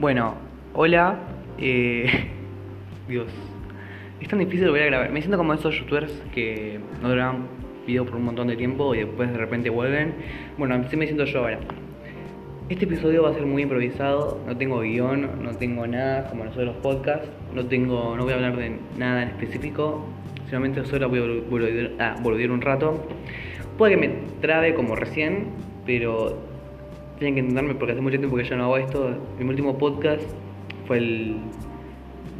Bueno, hola. Eh, Dios. Es tan difícil volver a grabar. Me siento como esos youtubers que no graban video por un montón de tiempo y después de repente vuelven. Bueno, así me siento yo ahora. Este episodio va a ser muy improvisado, no tengo guion, no tengo nada como los otros podcasts, no tengo, no voy a hablar de nada en específico, solamente solo voy a volver a volver un rato. Puede que me trabe como recién, pero tienen que entenderme porque hace mucho tiempo que yo no hago esto. Mi último podcast fue el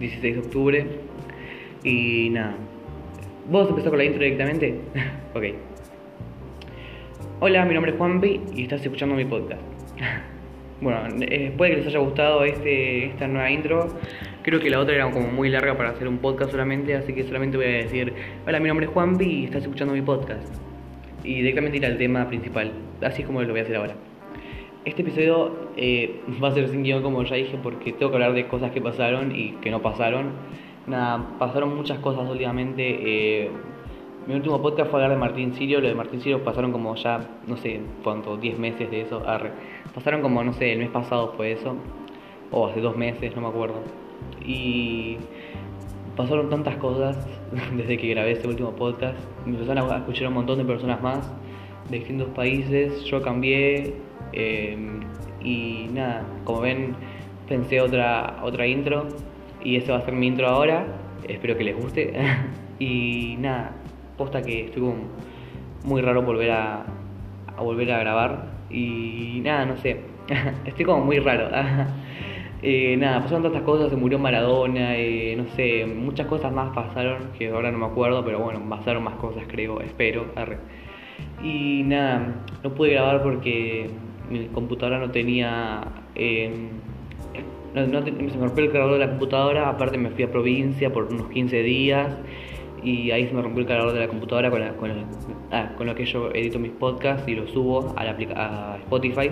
16 de octubre. Y nada. ¿Vos empezás con la intro directamente? ok. Hola, mi nombre es Juanpi y estás escuchando mi podcast. bueno, eh, puede que les haya gustado este, esta nueva intro. Creo que la otra era como muy larga para hacer un podcast solamente, así que solamente voy a decir, hola, mi nombre es Juanpi y estás escuchando mi podcast y directamente ir al tema principal, así es como lo voy a hacer ahora. Este episodio eh, va a ser sin guion, como ya dije, porque tengo que hablar de cosas que pasaron y que no pasaron. Nada, pasaron muchas cosas últimamente. Eh, mi último podcast fue hablar de Martín Sirio. Lo de Martín Sirio pasaron como ya, no sé cuánto, 10 meses de eso. Pasaron como, no sé, el mes pasado fue eso. O hace dos meses, no me acuerdo. Y pasaron tantas cosas desde que grabé este último podcast. Me empezaron a escuchar un montón de personas más de distintos países. Yo cambié em, y nada, como ven, pensé otra, otra intro y esa va a ser mi intro ahora. Espero que les guste. y nada, posta que estuvo muy raro volver a, volver a grabar. Y nada, no sé. Estoy como muy raro. Eh, nada, pasaron tantas cosas, se murió Maradona, eh, no sé, muchas cosas más pasaron que ahora no me acuerdo, pero bueno, pasaron más cosas creo, espero. Y nada, no pude grabar porque mi computadora no tenía... Em, no, se me rompió el cargador de la computadora, aparte me fui a provincia por unos 15 días y ahí se me rompió el cargador de la computadora con, con, ah, con lo que yo edito mis podcasts y los subo a, la, a Spotify.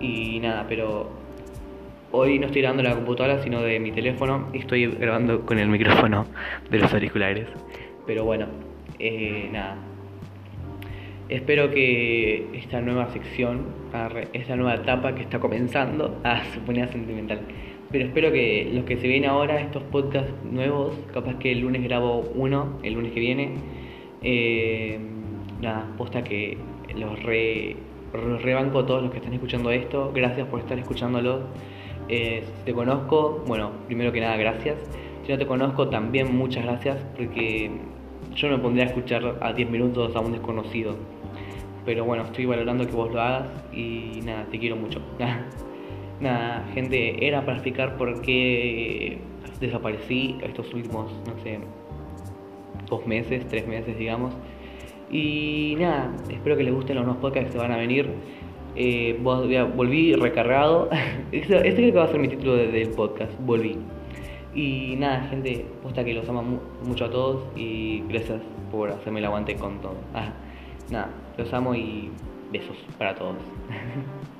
Y nada, pero Hoy no estoy grabando la computadora, sino de mi teléfono y estoy grabando con el micrófono de los auriculares. Pero bueno, eh, nada. Espero que esta nueva sección, esta nueva etapa que está comenzando, ah, se ponía sentimental. Pero espero que los que se vienen ahora, estos podcasts nuevos, capaz que el lunes grabo uno, el lunes que viene, eh, nada, posta que los re, rebanco a todos los que están escuchando esto. Gracias por estar escuchándolo. Eh, si te conozco, bueno, primero que nada, gracias. Si no te conozco, también muchas gracias, porque yo me pondría a escuchar a 10 minutos a un desconocido. Pero bueno, estoy valorando que vos lo hagas y nada, te quiero mucho. nada, gente, era para explicar por qué desaparecí estos últimos, no sé, dos meses, tres meses, digamos. Y nada, espero que les gusten los nuevos podcasts que van a venir. Eh, volví recargado. este creo que va a ser mi título del podcast, volví. Y nada, gente, posta que los amo mucho a todos y gracias por hacerme el aguante con todo. Ah, nada, los amo y besos para todos.